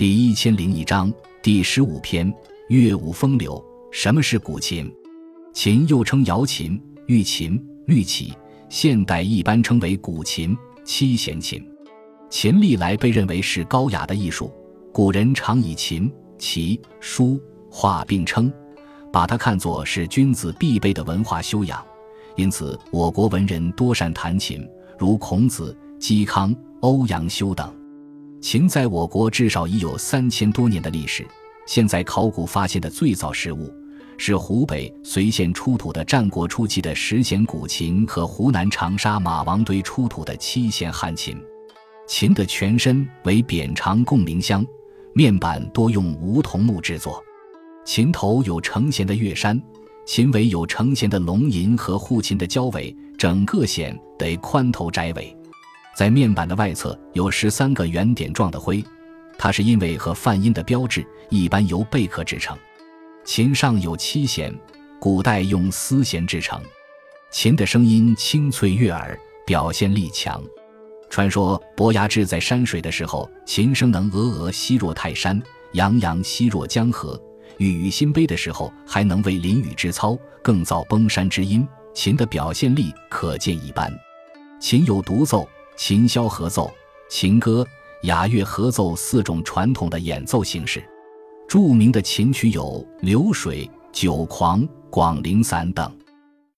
第一千零一章第十五篇：乐舞风流。什么是古琴？琴又称瑶琴、玉琴、绿绮，现代一般称为古琴、七弦琴。琴历来被认为是高雅的艺术，古人常以琴、棋、书画并称，把它看作是君子必备的文化修养。因此，我国文人多善弹琴，如孔子、嵇康、欧阳修等。秦在我国至少已有三千多年的历史。现在考古发现的最早实物是湖北随县出土的战国初期的十弦古琴和湖南长沙马王堆出土的七弦汉琴。琴的全身为扁长共鸣箱，面板多用梧桐木制作。琴头有成弦的月山，琴尾有成弦的龙吟和护琴的交尾，整个弦得宽头窄尾。在面板的外侧有十三个圆点状的徽，它是因为和泛音的标志一般由贝壳制成。琴上有七弦，古代用丝弦制成。琴的声音清脆悦耳，表现力强。传说伯牙志在山水的时候，琴声能峨峨兮若泰山，洋洋兮若江河；欲与心悲的时候，还能为淋雨之操，更造崩山之音。琴的表现力可见一斑。琴有独奏。琴箫合奏、琴歌、雅乐合奏四种传统的演奏形式。著名的琴曲有《流水》《酒狂》《广陵散》等。